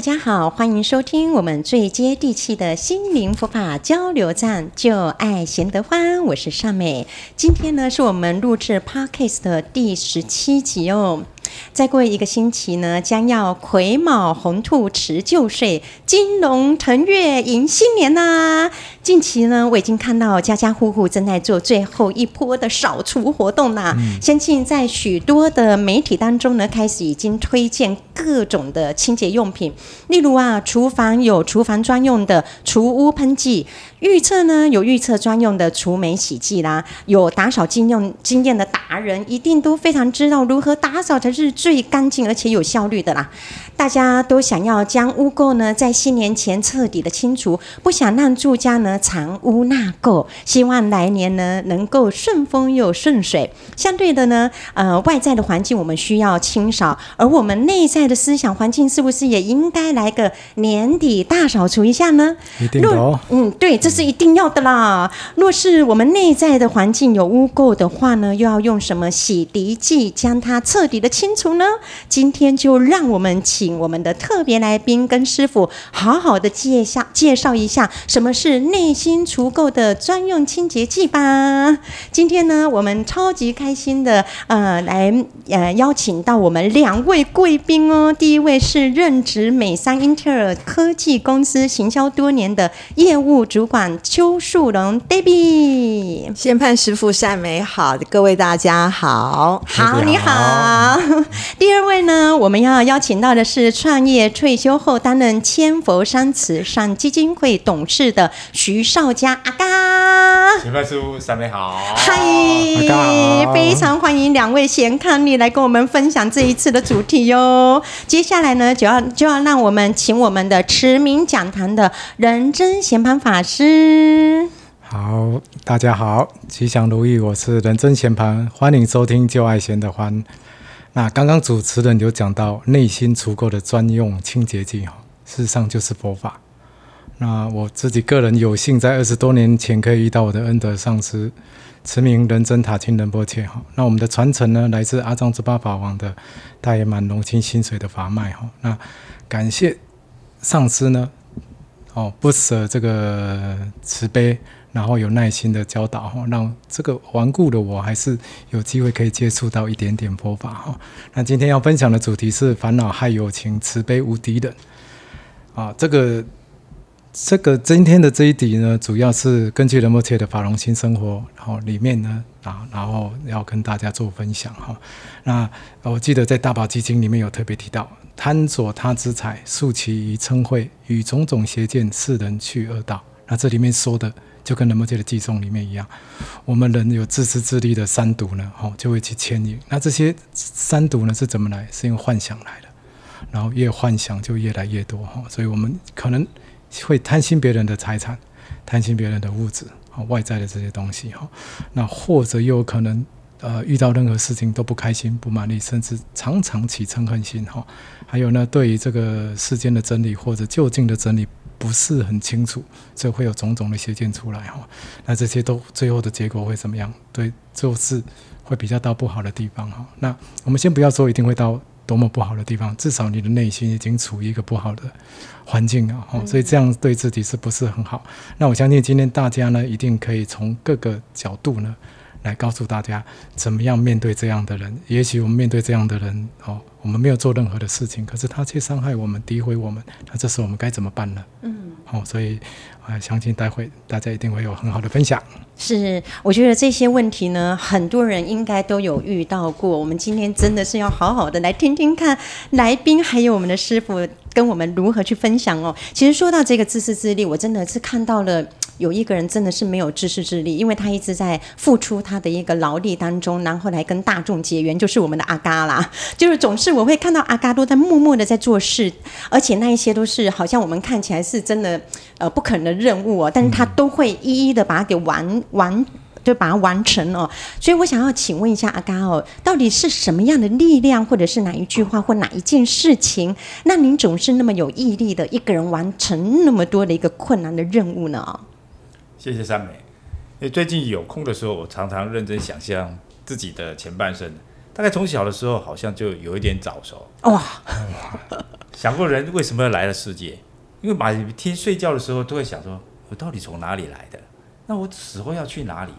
大家好，欢迎收听我们最接地气的心灵佛法交流站，就爱贤德欢，我是尚美。今天呢，是我们录制 Podcast 的第十七集哦。再过一个星期呢，将要癸卯红兔辞旧岁，金龙腾月迎新年呐。近期呢，我已经看到家家户户正在做最后一波的扫除活动啦。嗯、相信在许多的媒体当中呢，开始已经推荐各种的清洁用品，例如啊，厨房有厨房专用的除污喷剂。预测呢，有预测专用的除霉洗剂啦，有打扫经用经验的达人，一定都非常知道如何打扫才是最干净而且有效率的啦。大家都想要将污垢呢在新年前彻底的清除，不想让住家呢藏污纳垢，希望来年呢能够顺风又顺水。相对的呢，呃，外在的环境我们需要清扫，而我们内在的思想环境是不是也应该来个年底大扫除一下呢？一定的哦。嗯，对，这是一定要的啦。若是我们内在的环境有污垢的话呢，又要用什么洗涤剂将它彻底的清除呢？今天就让我们请。我们的特别来宾跟师傅好好的介绍介绍一下什么是内心除垢的专用清洁剂吧。今天呢，我们超级开心的呃来呃邀请到我们两位贵宾哦。第一位是任职美商英特尔科技公司行销多年的业务主管邱树龙 Debbie。仙盼师傅善美好，各位大家好，好你好。第二位呢，我们要邀请到的是。创业退休后担任千佛山慈善基金会董事的徐少佳阿嘎。前辈师傅，三位好。嗨，非常欢迎两位贤伉俪来跟我们分享这一次的主题哟。接下来呢，就要就要让我们请我们的驰名讲坛的仁真贤盘法师。好，大家好，吉祥如意，我是仁真贤盘，欢迎收听旧爱贤的欢。那刚刚主持人有讲到内心足够的专用清洁剂哈，事实上就是佛法。那我自己个人有幸在二十多年前可以遇到我的恩德上师慈明仁增塔钦仁波切哈。那我们的传承呢，来自阿藏之巴法王的大圆满龙清心水的法脉哈。那感谢上师呢，哦不舍这个慈悲。然后有耐心的教导哈，让这个顽固的我还是有机会可以接触到一点点佛法哈。那今天要分享的主题是烦恼害有情，慈悲无敌的啊。这个这个今天的这一题呢，主要是根据仁波切的法融心生活，然后里面呢啊，然后要跟大家做分享哈。那我记得在大宝基金里面有特别提到，贪着他之财，诉其于嗔恚，与种种邪见，世人去恶道。那这里面说的。就跟仁波切的偈颂里面一样，我们人有自私自利的三毒呢，吼，就会去牵引。那这些三毒呢是怎么来？是因为幻想来的，然后越幻想就越来越多，哈。所以我们可能会贪心别人的财产，贪心别人的物质，啊，外在的这些东西，哈。那或者又可能，呃，遇到任何事情都不开心、不满意，甚至常常起嗔恨心，哈。还有呢，对于这个世间的真理或者究竟的真理。不是很清楚，所以会有种种的邪见出来哈。那这些都最后的结果会怎么样？对，就是会比较到不好的地方哈。那我们先不要说一定会到多么不好的地方，至少你的内心已经处于一个不好的环境了哈。所以这样对自己是不是很好？那我相信今天大家呢，一定可以从各个角度呢。来告诉大家怎么样面对这样的人。也许我们面对这样的人，哦，我们没有做任何的事情，可是他却伤害我们、诋毁我们，那这时候我们该怎么办呢？哦，所以啊相信待会大家一定会有很好的分享。是，我觉得这些问题呢，很多人应该都有遇到过。我们今天真的是要好好的来听听看来宾还有我们的师傅跟我们如何去分享哦。其实说到这个自私自利，我真的是看到了。有一个人真的是没有自私自利，因为他一直在付出他的一个劳力当中，然后来跟大众结缘，就是我们的阿嘎啦。就是总是我会看到阿嘎都在默默的在做事，而且那一些都是好像我们看起来是真的呃不可能的任务哦，但是他都会一一的把它给完完，就把它完成哦。所以我想要请问一下阿嘎哦，到底是什么样的力量，或者是哪一句话或哪一件事情，那您总是那么有毅力的一个人完成那么多的一个困难的任务呢？谢谢三美。因为最近有空的时候，我常常认真想象自己的前半生。大概从小的时候，好像就有一点早熟。哇！想过人为什么要来了世界？因为每天睡觉的时候都会想说，我到底从哪里来的？那我死后要去哪里？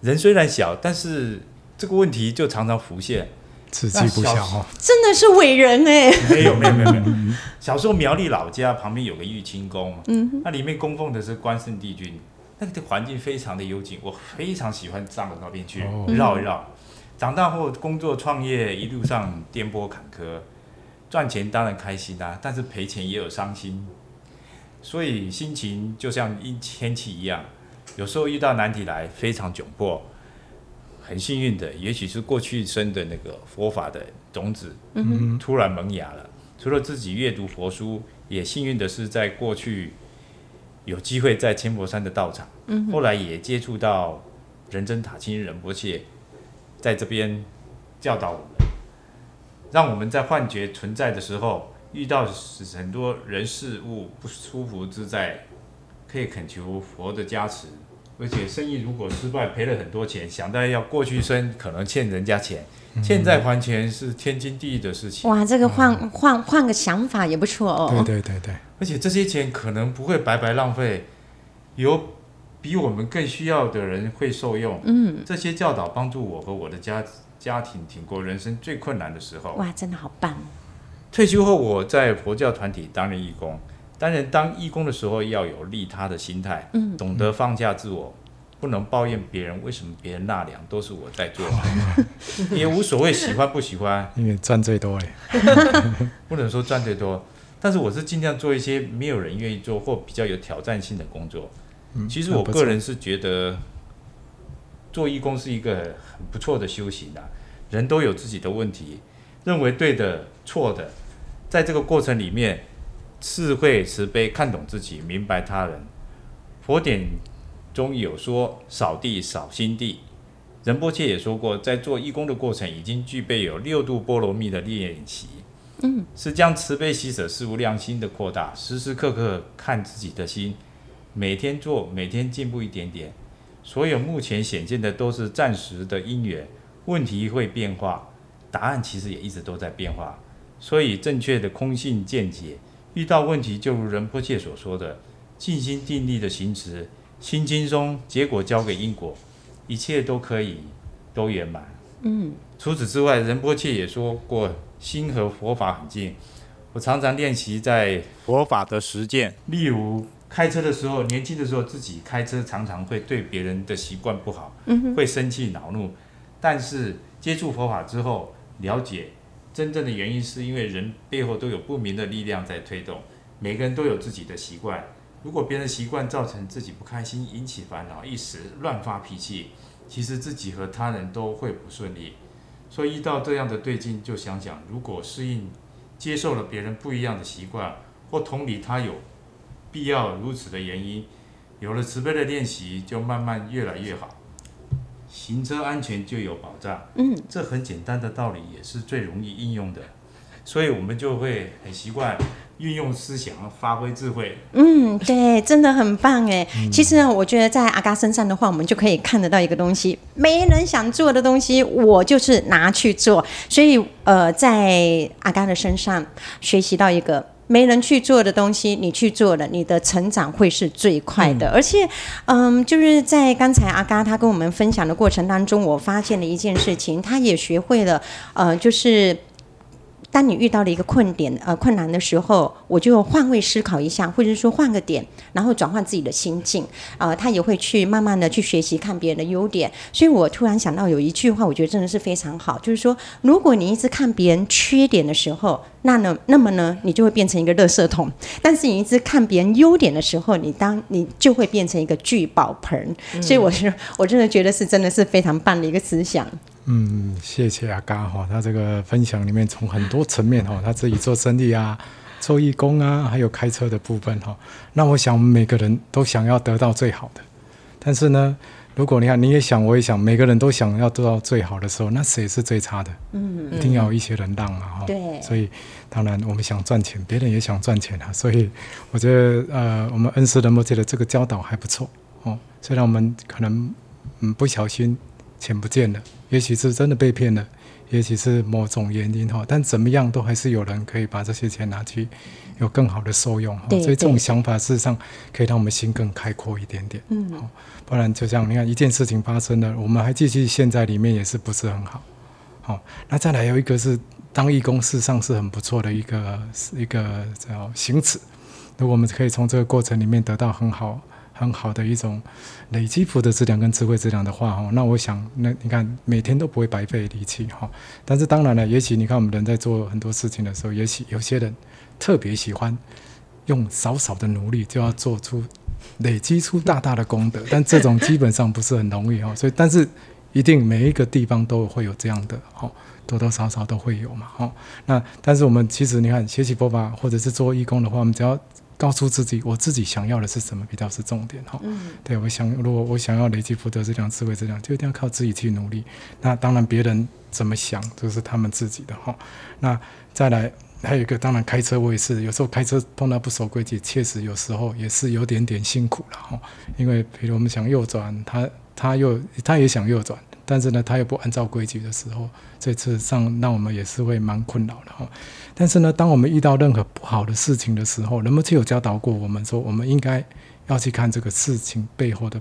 人虽然小，但是这个问题就常常浮现。自己不小哦，真的是伟人哎！没有没有没有没有。小时候苗栗老家旁边有个玉清宫，嗯，那里面供奉的是关圣帝君，那个环境非常的幽静，我非常喜欢上到那边去绕一绕。长大后工作创业，一路上颠簸坎坷，赚钱当然开心啊，但是赔钱也有伤心，所以心情就像一天气一样，有时候遇到难题来非常窘迫。很幸运的，也许是过去生的那个佛法的种子，嗯，突然萌芽了。除了自己阅读佛书，也幸运的是在过去有机会在千佛山的道场，嗯，后来也接触到仁真塔钦仁波切，在这边教导我们，让我们在幻觉存在的时候，遇到很多人事物不舒服之在，可以恳求佛的加持。而且生意如果失败，赔了很多钱，想到要过去生，可能欠人家钱，欠债还钱是天经地义的事情。哇，这个换换换个想法也不错哦。对对对对。而且这些钱可能不会白白浪费，有比我们更需要的人会受用。嗯，这些教导帮助我和我的家家庭挺过人生最困难的时候。哇，真的好棒！退休后，我在佛教团体担任义工。当然，当义工的时候要有利他的心态，嗯，懂得放下自我，不能抱怨别人为什么别人纳凉都是我在做，也无所谓喜欢不喜欢，因为赚最多哎，不能说赚最多，但是我是尽量做一些没有人愿意做或比较有挑战性的工作。其实我个人是觉得做义工是一个很不错的修行啊，人都有自己的问题，认为对的错的，在这个过程里面。智慧慈悲，看懂自己，明白他人。佛典中有说“扫地扫心地”，仁波切也说过，在做义工的过程，已经具备有六度波罗蜜的练习。嗯，是将慈悲喜舍事无量心的扩大，时时刻刻看自己的心，每天做，每天进步一点点。所有目前显现的都是暂时的因缘，问题会变化，答案其实也一直都在变化。所以正确的空性见解。遇到问题，就如仁波切所说的，尽心尽力的行持，心轻松，结果交给因果，一切都可以都圆满。嗯，除此之外，仁波切也说过，心和佛法很近。我常常练习在佛法的实践，例如开车的时候，年轻的时候自己开车常常会对别人的习惯不好，会生气恼怒，但是接触佛法之后，了解。真正的原因是因为人背后都有不明的力量在推动，每个人都有自己的习惯。如果别人习惯造成自己不开心，引起烦恼，一时乱发脾气，其实自己和他人都会不顺利。所以遇到这样的对境，就想想，如果适应、接受了别人不一样的习惯，或同理他有必要如此的原因，有了慈悲的练习，就慢慢越来越好。行车安全就有保障，嗯，这很简单的道理，也是最容易应用的，所以我们就会很习惯运用思想，发挥智慧。嗯，对，真的很棒哎。嗯、其实呢，我觉得在阿嘎身上的话，我们就可以看得到一个东西，没人想做的东西，我就是拿去做。所以，呃，在阿嘎的身上学习到一个。没人去做的东西，你去做了，你的成长会是最快的。嗯、而且，嗯，就是在刚才阿嘎他跟我们分享的过程当中，我发现了一件事情，他也学会了，呃，就是。当你遇到了一个困点、呃困难的时候，我就换位思考一下，或者说换个点，然后转换自己的心境。啊、呃，他也会去慢慢的去学习看别人的优点。所以我突然想到有一句话，我觉得真的是非常好，就是说，如果你一直看别人缺点的时候，那呢，那么呢，你就会变成一个垃圾桶；但是你一直看别人优点的时候，你当你就会变成一个聚宝盆。嗯、所以我是我真的觉得是真的是非常棒的一个思想。嗯，谢谢阿嘎哈，他这个分享里面从很多层面哈，他自己做生意啊，做义工啊，还有开车的部分哈。那我想每个人都想要得到最好的，但是呢，如果你看你也想，我也想，每个人都想要做到最好的时候，那谁是最差的？嗯，一定要有一些人让嘛哈。对。所以当然我们想赚钱，别人也想赚钱啊。所以我觉得呃，我们恩师仁波切的这个教导还不错哦。虽然我们可能嗯不小心。钱不见了，也许是真的被骗了，也许是某种原因哈，但怎么样都还是有人可以把这些钱拿去有更好的受用哈，所以这种想法事实上可以让我们心更开阔一点点，嗯，不然就像你看一件事情发生了，我们还继续陷在里面也是不是很好，好，那再来有一个是当义工事实上是很不错的一个一个叫行持，如果我们可以从这个过程里面得到很好。很好的一种累积福德质量跟智慧质量的话，哈，那我想，那你看每天都不会白费力气，哈。但是当然了，也许你看我们人在做很多事情的时候，也许有些人特别喜欢用少少的努力就要做出累积出大大的功德，但这种基本上不是很容易，哈。所以，但是一定每一个地方都会有这样的，哈，多多少少都会有嘛，哈。那但是我们其实你看学习佛法或者是做义工的话，我们只要。告诉自己，我自己想要的是什么比较是重点哈。嗯，对，我想，如果我想要累积福德这样智慧这样，就一定要靠自己去努力。那当然，别人怎么想，这是他们自己的哈。那再来，还有一个，当然开车我也是，有时候开车碰到不守规矩，确实有时候也是有点点辛苦了哈。因为比如我们想右转，他他又他也想右转。但是呢，他又不按照规矩的时候，这次上让我们也是会蛮困扰的哈。但是呢，当我们遇到任何不好的事情的时候，人们就有教导过我们说，我们应该要去看这个事情背后的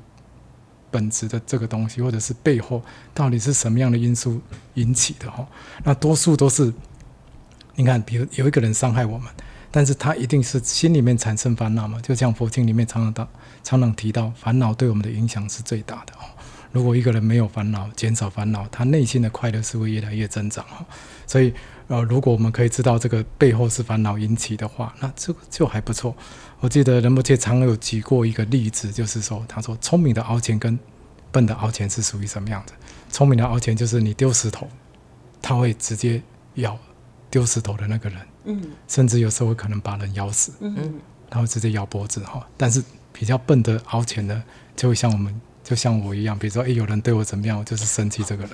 本质的这个东西，或者是背后到底是什么样的因素引起的哈。那多数都是，你看，比如有一个人伤害我们，但是他一定是心里面产生烦恼嘛，就像佛经里面常常到常常提到，烦恼对我们的影响是最大的哦。如果一个人没有烦恼，减少烦恼，他内心的快乐是会越来越增长哈。所以，呃，如果我们可以知道这个背后是烦恼引起的话，那这个就还不错。我记得仁波切常有举过一个例子，就是说，他说聪明的熬钱跟笨的熬钱是属于什么样子？聪明的熬钱就是你丢石头，他会直接咬丢石头的那个人，嗯，甚至有时候可能把人咬死，嗯嗯，他会直接咬脖子哈。但是比较笨的熬钱呢，就会像我们。就像我一样，比如说，哎，有人对我怎么样，我就是生气这个人。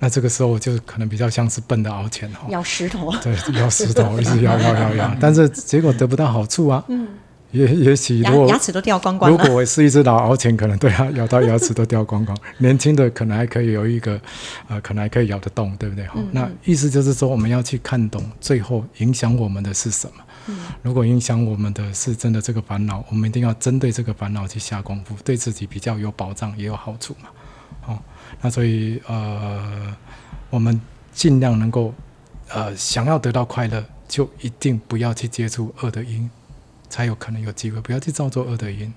那这个时候，我就可能比较像是笨的熬钱哈，咬石头。对，咬石头，一直咬咬咬咬，但是结果得不到好处啊。嗯。也也许如果牙齿都掉光光。如果我是一只老熬钱，可能对啊，咬到牙齿都掉光光。年轻的可能还可以有一个，呃，可能还可以咬得动，对不对？哈、嗯。那意思就是说，我们要去看懂最后影响我们的是什么。如果影响我们的是真的这个烦恼，我们一定要针对这个烦恼去下功夫，对自己比较有保障，也有好处嘛。哦，那所以呃，我们尽量能够呃，想要得到快乐，就一定不要去接触恶的因，才有可能有机会。不要去造作恶的因，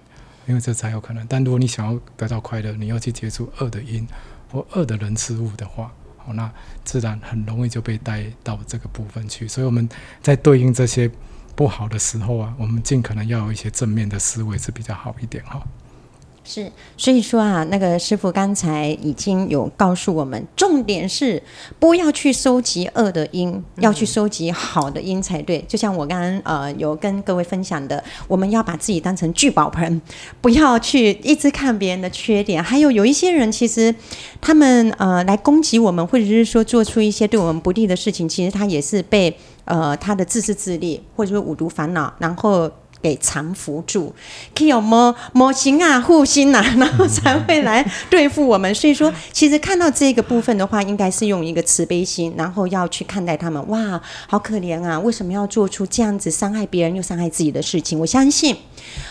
因为这才有可能。但如果你想要得到快乐，你要去接触恶的因或恶的人事物的话，好，那自然很容易就被带到这个部分去。所以我们在对应这些。不好的时候啊，我们尽可能要有一些正面的思维是比较好一点哈。是，所以说啊，那个师傅刚才已经有告诉我们，重点是不要去收集恶的因，要去收集好的因才对。就像我刚刚呃有跟各位分享的，我们要把自己当成聚宝盆，不要去一直看别人的缺点。还有有一些人，其实他们呃来攻击我们，或者是说做出一些对我们不利的事情，其实他也是被。呃，他的自私自利，或者说五毒烦恼，然后给藏伏住，可以有魔魔心啊、护心啊，然后才会来对付我们。所以说，其实看到这个部分的话，应该是用一个慈悲心，然后要去看待他们。哇，好可怜啊！为什么要做出这样子伤害别人又伤害自己的事情？我相信，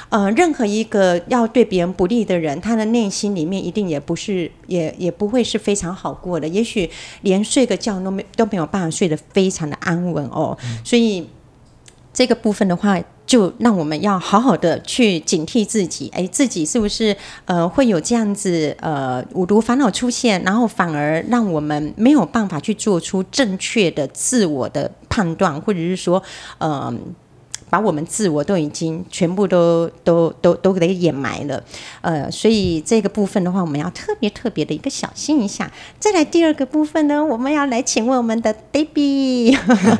呃，任何一个要对别人不利的人，他的内心里面一定也不是，也也不会是非常好过的。也许连睡个觉都没都没有办法睡得非常的安稳哦。所以这个部分的话。就让我们要好好的去警惕自己，哎，自己是不是呃会有这样子呃五毒烦恼出现，然后反而让我们没有办法去做出正确的自我的判断，或者是说嗯。把我们自我都已经全部都都都都给掩埋了，呃，所以这个部分的话，我们要特别特别的一个小心一下。再来第二个部分呢，我们要来请问我们的 Debbie，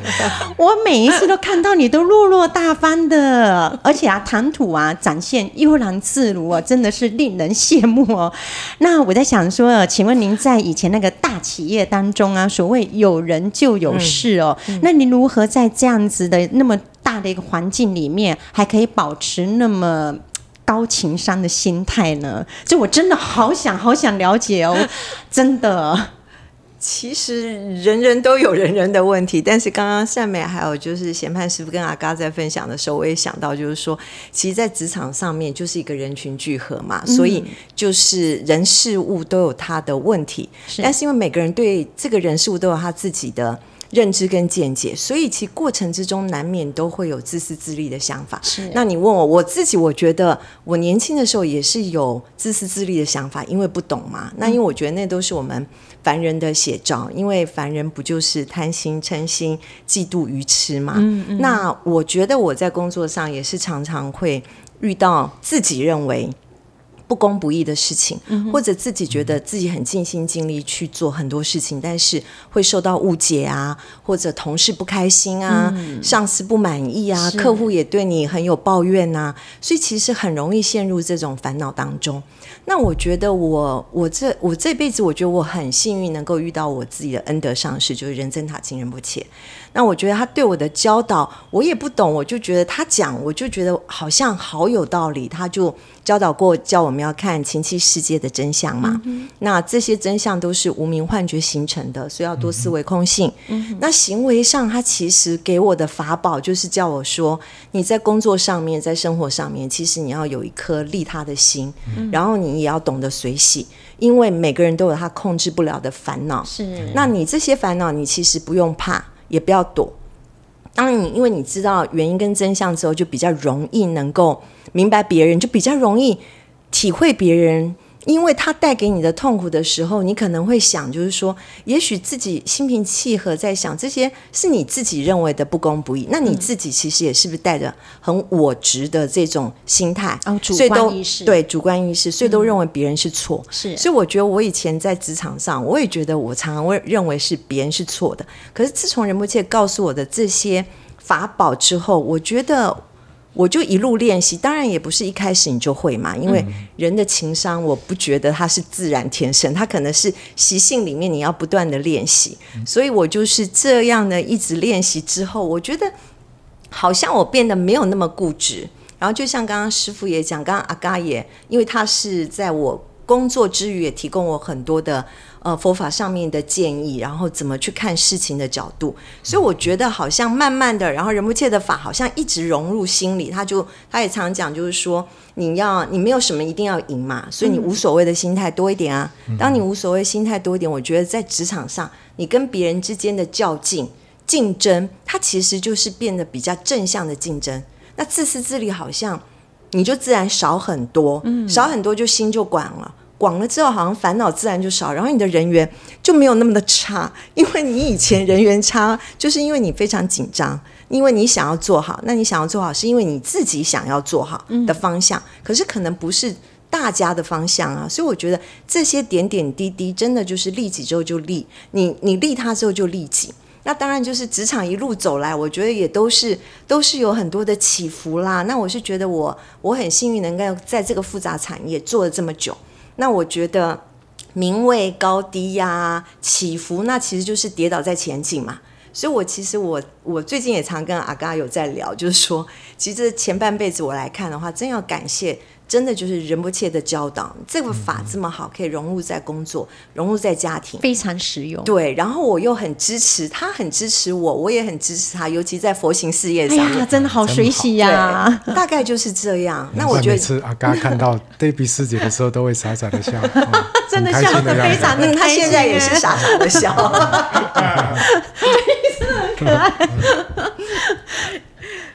我每一次都看到你都落落大方的，而且啊谈吐啊展现悠然自如啊，真的是令人羡慕哦。那我在想说，请问您在以前那个大企业当中啊，所谓有人就有事哦，嗯嗯、那您如何在这样子的那么大的一个环境里面，还可以保持那么高情商的心态呢？就我真的好想好想了解哦，真的。其实人人都有人人的问题，但是刚刚善美还有就是贤槃师傅跟阿嘎在分享的时候，我也想到，就是说，其实，在职场上面就是一个人群聚合嘛，嗯、所以就是人事物都有他的问题，是但是因为每个人对这个人事物都有他自己的。认知跟见解，所以其过程之中难免都会有自私自利的想法。是，那你问我，我自己我觉得我年轻的时候也是有自私自利的想法，因为不懂嘛。那因为我觉得那都是我们凡人的写照，因为凡人不就是贪心、嗔心、嫉妒、愚痴嘛。嗯嗯。那我觉得我在工作上也是常常会遇到自己认为。不公不义的事情，或者自己觉得自己很尽心尽力去做很多事情，但是会受到误解啊，或者同事不开心啊，嗯、上司不满意啊，客户也对你很有抱怨啊，所以其实很容易陷入这种烦恼当中。那我觉得我我这我这辈子，我觉得我很幸运能够遇到我自己的恩德上师，就是仁增塔钦仁波切。那我觉得他对我的教导，我也不懂，我就觉得他讲，我就觉得好像好有道理。他就教导过，叫我们要看情器世界的真相嘛。嗯、那这些真相都是无名幻觉形成的，所以要多思维空性。嗯、那行为上，他其实给我的法宝就是叫我说，你在工作上面，在生活上面，其实你要有一颗利他的心，嗯、然后你也要懂得随喜，因为每个人都有他控制不了的烦恼。是，那你这些烦恼，你其实不用怕。也不要躲。当你因为你知道原因跟真相之后，就比较容易能够明白别人，就比较容易体会别人。因为他带给你的痛苦的时候，你可能会想，就是说，也许自己心平气和在想，这些是你自己认为的不公不义。那你自己其实也是不是带着很我执的这种心态？哦，主观意识。对，主观意识，所以都认为别人是错。嗯、是。所以我觉得我以前在职场上，我也觉得我常常会认为是别人是错的。可是自从仁波切告诉我的这些法宝之后，我觉得。我就一路练习，当然也不是一开始你就会嘛，因为人的情商，我不觉得他是自然天生，他可能是习性里面你要不断的练习，所以我就是这样的一直练习之后，我觉得好像我变得没有那么固执，然后就像刚刚师傅也讲，刚刚阿嘎也，因为他是在我工作之余也提供我很多的。呃，佛法上面的建议，然后怎么去看事情的角度，所以我觉得好像慢慢的，然后仁不切的法好像一直融入心里。他就他也常讲，就是说你要你没有什么一定要赢嘛，所以你无所谓的心态多一点啊。当你无所谓心态多一点，我觉得在职场上，你跟别人之间的较劲、竞争，它其实就是变得比较正向的竞争。那自私自利好像你就自然少很多，少很多就心就管了。广了之后，好像烦恼自然就少，然后你的人缘就没有那么的差，因为你以前人缘差，就是因为你非常紧张，因为你想要做好，那你想要做好是因为你自己想要做好的方向，嗯、可是可能不是大家的方向啊，所以我觉得这些点点滴滴真的就是利己之后就利你，你利他之后就利己，那当然就是职场一路走来，我觉得也都是都是有很多的起伏啦。那我是觉得我我很幸运能够在这个复杂产业做了这么久。那我觉得名位高低呀、起伏，那其实就是跌倒在前景嘛。所以，我其实我我最近也常跟阿嘎有在聊，就是说，其实前半辈子我来看的话，真要感谢。真的就是仁不切的教导，这个法这么好，可以融入在工作，融入在家庭，非常实用。对，然后我又很支持他，很支持我，我也很支持他，尤其在佛行事业上，哎、真的好水喜呀。大概就是这样。那我觉得每次阿嘎看到 Debbie 师姐的时候，都会傻傻的笑，哦、真的笑得非常的开心。他现在也是傻傻的笑，真的很可爱。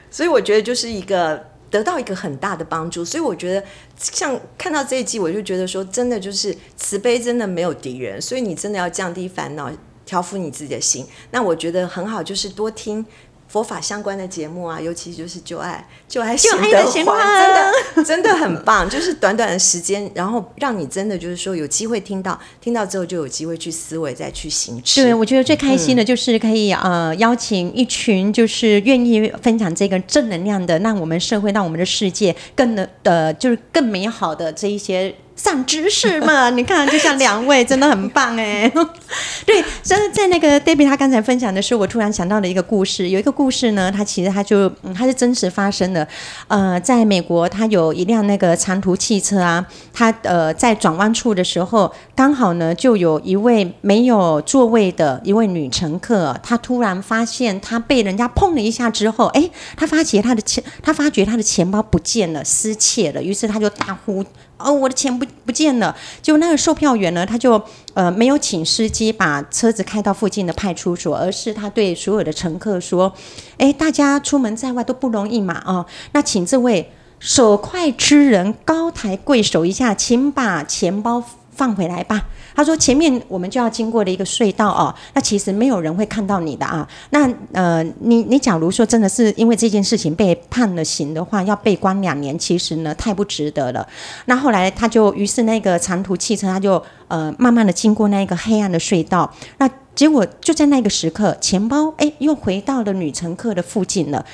所以我觉得就是一个。得到一个很大的帮助，所以我觉得像看到这一集，我就觉得说，真的就是慈悲，真的没有敌人，所以你真的要降低烦恼，调伏你自己的心。那我觉得很好，就是多听。佛法相关的节目啊，尤其就是旧爱旧爱贤得欢，真的 真的很棒。就是短短的时间，然后让你真的就是说有机会听到，听到之后就有机会去思维，再去行持。对，我觉得最开心的就是可以、嗯、呃邀请一群就是愿意分享这个正能量的，让我们社会让我们的世界更的呃就是更美好的这一些。上知识嘛？你看，就像两位真的很棒哎。对，在在那个 Debbie 他刚才分享的时候，我突然想到了一个故事。有一个故事呢，它其实它就嗯，它是真实发生的。呃，在美国，它有一辆那个长途汽车啊，它呃在转弯处的时候，刚好呢就有一位没有座位的一位女乘客，她突然发现她被人家碰了一下之后，哎，她发觉她的钱，她发觉她的钱包不见了，失窃了，于是她就大呼。哦，我的钱不不见了！就那个售票员呢，他就呃没有请司机把车子开到附近的派出所，而是他对所有的乘客说：“哎，大家出门在外都不容易嘛，哦，那请这位手快之人高抬贵手一下，请把钱包放回来吧。”他说：“前面我们就要经过的一个隧道哦，那其实没有人会看到你的啊。那呃，你你假如说真的是因为这件事情被判了刑的话，要被关两年，其实呢太不值得了。那后来他就于是那个长途汽车，他就呃慢慢的经过那个黑暗的隧道，那结果就在那个时刻，钱包哎又回到了女乘客的附近了。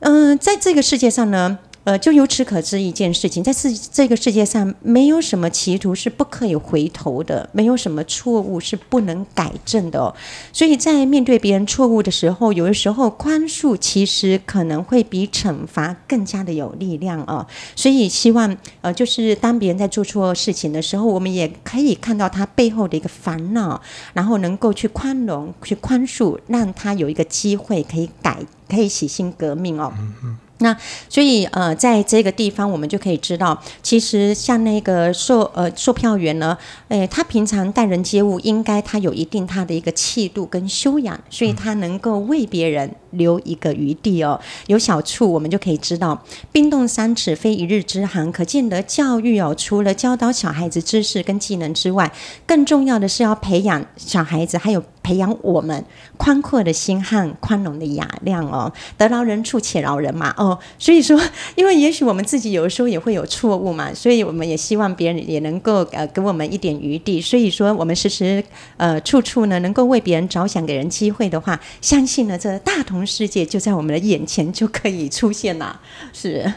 嗯、在这个世界上呢。”呃，就由此可知一件事情，在世这个世界上，没有什么歧途是不可以回头的，没有什么错误是不能改正的哦。所以在面对别人错误的时候，有的时候宽恕其实可能会比惩罚更加的有力量哦。所以希望呃，就是当别人在做错事情的时候，我们也可以看到他背后的一个烦恼，然后能够去宽容、去宽恕，让他有一个机会可以改，可以洗心革命哦。嗯嗯那所以呃，在这个地方，我们就可以知道，其实像那个售呃售票员呢，诶，他平常待人接物，应该他有一定他的一个气度跟修养，所以他能够为别人留一个余地哦。有小处，我们就可以知道，冰冻三尺非一日之寒，可见得教育哦，除了教导小孩子知识跟技能之外，更重要的是要培养小孩子，还有。培养我们宽阔的心和宽容的雅量哦，得饶人处且饶人嘛哦，所以说，因为也许我们自己有的时候也会有错误嘛，所以我们也希望别人也能够呃给我们一点余地，所以说我们时时呃处处呢能够为别人着想，给人机会的话，相信呢这大同世界就在我们的眼前就可以出现了。是，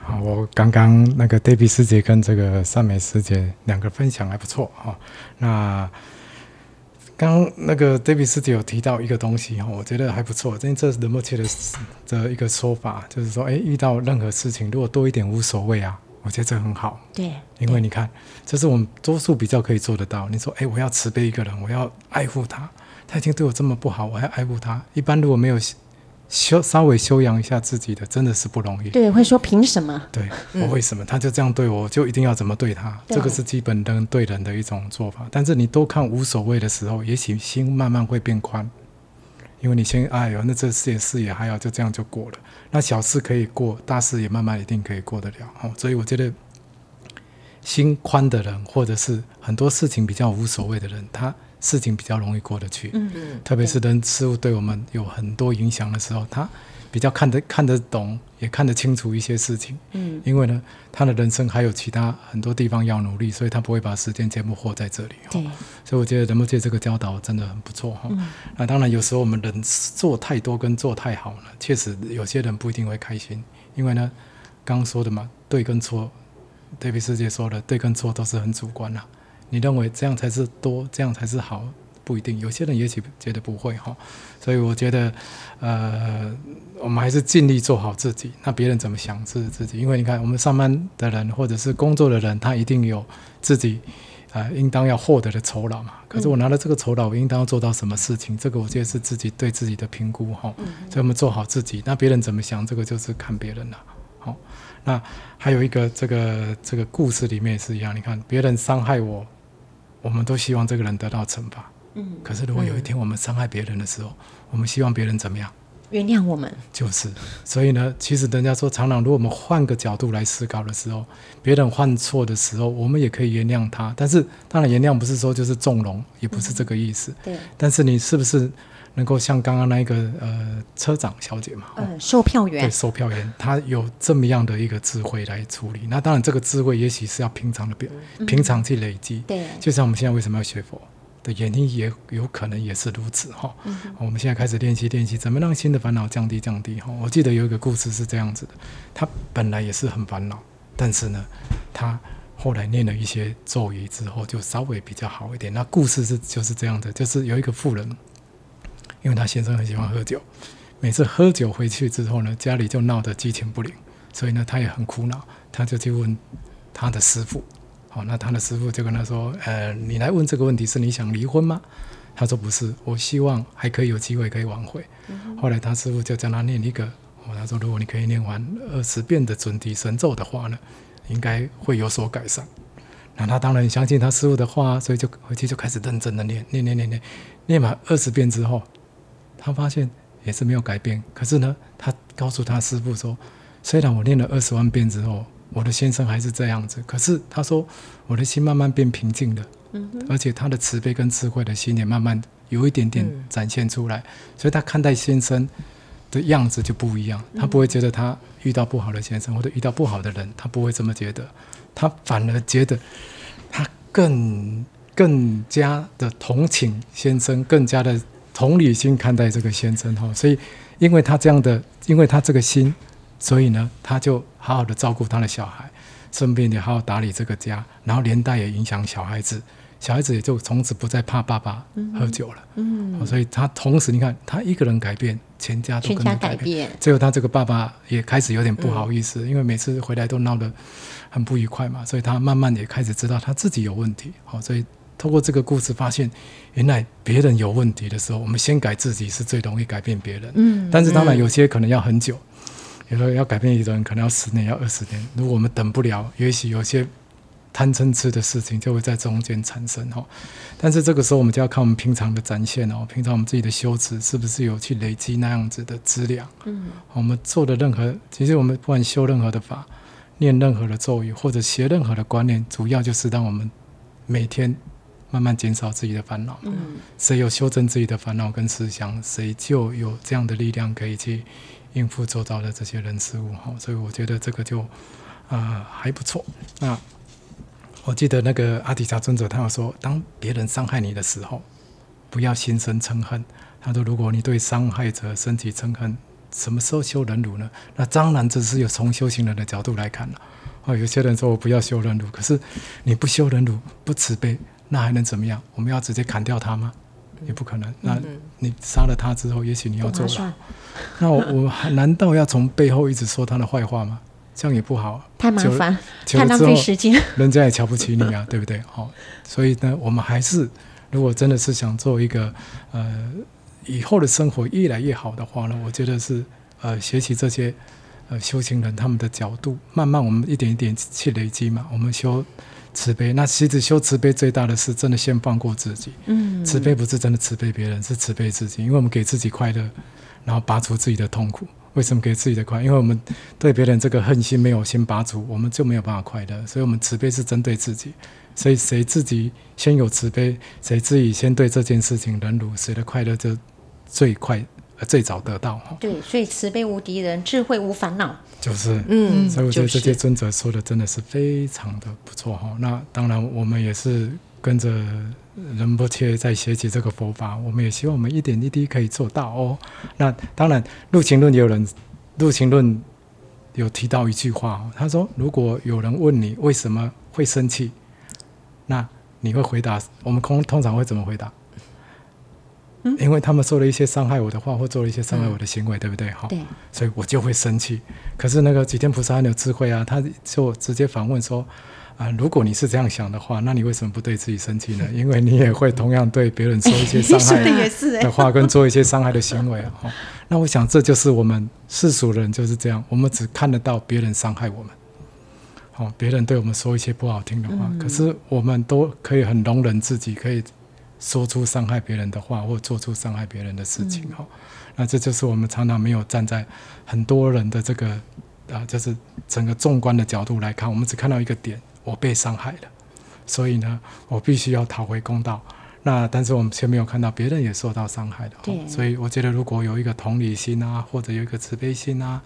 好，我刚刚那个 Debbie 师姐跟这个善美师姐两个分享还不错哈、那。刚那个 David 师姐有提到一个东西哈，我觉得还不错，因为这是 Moti 的的一个说法，就是说，哎，遇到任何事情，如果多一点无所谓啊，我觉得这很好。对，因为你看，这是我们多数比较可以做得到。你说，哎，我要慈悲一个人，我要爱护他，他已经对我这么不好，我还要爱护他。一般如果没有。修稍微修养一下自己的，真的是不容易。对，会说凭什么？对，我为什么？他就这样对我，就一定要怎么对他？这个是基本人对人的一种做法。但是你多看无所谓的时候，也许心慢慢会变宽，因为你先哎呦，那这事也事也还好，就这样就过了。那小事可以过，大事也慢慢一定可以过得了。哦，所以我觉得心宽的人，或者是很多事情比较无所谓的人，他。事情比较容易过得去，嗯。嗯，特别是人事物对我们有很多影响的时候，他比较看得看得懂，也看得清楚一些事情，嗯，因为呢，他的人生还有其他很多地方要努力，所以他不会把时间全部活在这里，对，所以我觉得人们借这个教导真的很不错哈。嗯、那当然有时候我们人做太多跟做太好了，确实有些人不一定会开心，因为呢，刚刚说的嘛，对跟错，Debbie 师姐说的对跟错都是很主观的。你认为这样才是多，这样才是好，不一定。有些人也许觉得不会哈，所以我觉得，呃，我们还是尽力做好自己。那别人怎么想是自己，因为你看，我们上班的人或者是工作的人，他一定有自己啊、呃，应当要获得的酬劳嘛。可是我拿了这个酬劳，我应当要做到什么事情？这个我觉得是自己对自己的评估哈。所以我们做好自己，那别人怎么想，这个就是看别人了。好，那还有一个这个这个故事里面也是一样，你看别人伤害我。我们都希望这个人得到惩罚，嗯，可是如果有一天我们伤害别人的时候，嗯、我们希望别人怎么样？原谅我们。就是，所以呢，其实人家说，常常如果我们换个角度来思考的时候，别人犯错的时候，我们也可以原谅他。但是，当然原谅不是说就是纵容，也不是这个意思。嗯、对。但是你是不是？能够像刚刚那个呃车长小姐嘛，嗯，售票员，对，售票员，他有这么样的一个智慧来处理。那当然，这个智慧也许是要平常的表，嗯、平常去累积。对，就像我们现在为什么要学佛的原因，也有可能也是如此哈。嗯、我们现在开始练习练习，怎么让心的烦恼降低降低哈。我记得有一个故事是这样子的，他本来也是很烦恼，但是呢，他后来念了一些咒语之后，就稍微比较好一点。那故事是就是这样的，就是有一个妇人，因为她先生很喜欢喝酒，每次喝酒回去之后呢，家里就闹得鸡犬不宁，所以呢，她也很苦恼，她就去问她的师傅。好，那他的师傅就跟她说：“呃，你来问这个问题是你想离婚吗？”她说：“不是，我希望还可以有机会可以挽回。嗯”后来她师傅就叫她念一个，哦，他说：“如果你可以念完二十遍的准提神咒的话呢？”应该会有所改善。那他当然相信他师傅的话，所以就回去就开始认真的念念念念念，念满二十遍之后，他发现也是没有改变。可是呢，他告诉他师傅说：“虽然我念了二十万遍之后，我的先生还是这样子，可是他说我的心慢慢变平静了，嗯，而且他的慈悲跟智慧的心也慢慢有一点点展现出来，所以他看待先生。”的样子就不一样，他不会觉得他遇到不好的先生或者遇到不好的人，他不会这么觉得，他反而觉得他更更加的同情先生，更加的同理心看待这个先生哈。所以，因为他这样的，因为他这个心，所以呢，他就好好的照顾他的小孩，顺便也好好打理这个家，然后连带也影响小孩子。小孩子也就从此不再怕爸爸喝酒了，嗯，嗯，所以他同时你看，他一个人改变，全家都跟着改变，最后他这个爸爸也开始有点不好意思，嗯，因为每次回来都闹得很不愉快嘛，所以他慢慢也开始知道他自己有问题，好，所以透过这个故事发现，原来别人有问题的时候，我们先改自己是最容易改变别人，嗯，但是当然有些可能要很久，有时候要改变一个人可能要十年，要二十年，如果我们等不了，也许有些。贪嗔痴的事情就会在中间产生哈，但是这个时候我们就要看我们平常的展现哦，平常我们自己的修持是不是有去累积那样子的资粮？嗯，我们做的任何，其实我们不管修任何的法，念任何的咒语或者学任何的观念，主要就是让我们每天慢慢减少自己的烦恼。嗯，谁有修正自己的烦恼跟思想，谁就有这样的力量可以去应付周遭的这些人事物哈。所以我觉得这个就啊、呃、还不错。那。我记得那个阿底峡尊者，他有说，当别人伤害你的时候，不要心生嗔恨。他说，如果你对伤害者升起嗔恨，什么时候修忍辱呢？那当然这是有从修行人的角度来看了。哦，有些人说我不要修忍辱，可是你不修忍辱，不慈悲，那还能怎么样？我们要直接砍掉他吗？也不可能。那你杀了他之后，也许你要坐牢。那我我还难道要从背后一直说他的坏话吗？这样也不好，太麻烦，太浪费时间。人家也瞧不起你啊，对不对？好，所以呢，我们还是，如果真的是想做一个呃以后的生活越来越好的话呢，我觉得是呃学习这些呃修行人他们的角度，慢慢我们一点一点去累积嘛。我们修慈悲，那其实修慈悲最大的是真的先放过自己。嗯，慈悲不是真的慈悲别人，是慈悲自己，因为我们给自己快乐，然后拔除自己的痛苦。为什么给自己的快？因为我们对别人这个恨心没有先拔除，我们就没有办法快乐。所以，我们慈悲是针对自己。所以，谁自己先有慈悲，谁自己先对这件事情忍辱，谁的快乐就最快、最早得到。对，所以慈悲无敌人，智慧无烦恼。就是，嗯，所以我觉得这些尊者说的真的是非常的不错哈。那当然，我们也是跟着。仁波切在学习这个佛法，我们也希望我们一点一滴可以做到哦。那当然，入情论也有人，入情论有提到一句话，他说：如果有人问你为什么会生气，那你会回答，我们通通常会怎么回答？嗯，因为他们说了一些伤害我的话，或做了一些伤害我的行为，嗯、对不对？哈，所以我就会生气。可是那个吉天菩萨很有智慧啊，他就直接反问说。啊，如果你是这样想的话，那你为什么不对自己生气呢？因为你也会同样对别人说一些伤害 的话，跟做一些伤害的行为啊。那我想这就是我们世俗人就是这样，我们只看得到别人伤害我们，好，别人对我们说一些不好听的话，可是我们都可以很容忍自己，可以说出伤害别人的话，或做出伤害别人的事情。哈，那这就是我们常常没有站在很多人的这个啊，就是整个纵观的角度来看，我们只看到一个点。我被伤害了，所以呢，我必须要讨回公道，那但是我们却没有看到别人也受到伤害的。对，所以我觉得如果有一个同理心啊，或者有一个慈悲心啊，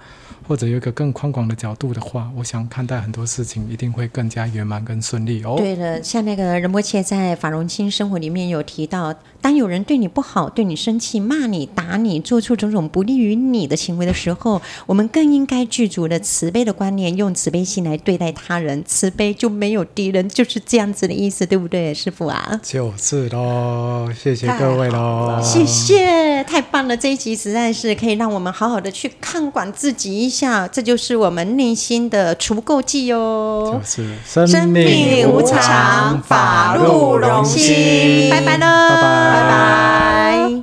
或者有一个更宽广的角度的话，我想看待很多事情一定会更加圆满跟顺利哦。对了，像那个仁波切在法融清生活里面有提到，当有人对你不好，对你生气、骂你、打你，做出种种不利于你的行为的时候，我们更应该具足了慈悲的观念，用慈悲心来对待他人。慈悲就没有敌人，就是这样子的意思，对不对，师傅啊？就是喽，谢谢各位喽，谢谢，太棒了！这一集实在是可以让我们好好的去看管自己一下，这就是我们内心的除垢剂哦。就是生命无常，法入荣心。拜拜喽，拜拜。拜拜。